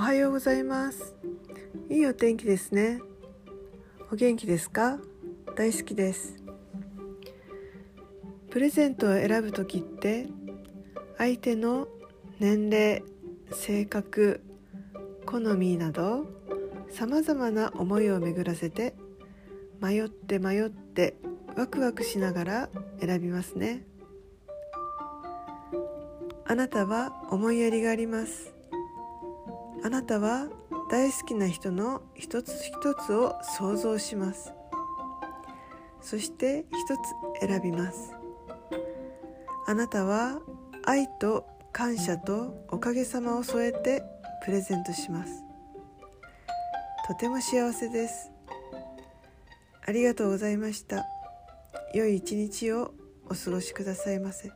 おはようございます。いいお天気ですね。お元気ですか？大好きです。プレゼントを選ぶ時って相手の年齢性格好みなどさまざまな思いを巡らせて迷って迷ってワクワクしながら選びますね。あなたは思いやりがあります。あなたは大好きな人の一つ一つを想像します。そして一つ選びます。あなたは愛と感謝とおかげさまを添えてプレゼントします。とても幸せです。ありがとうございました。良い一日をお過ごしくださいませ。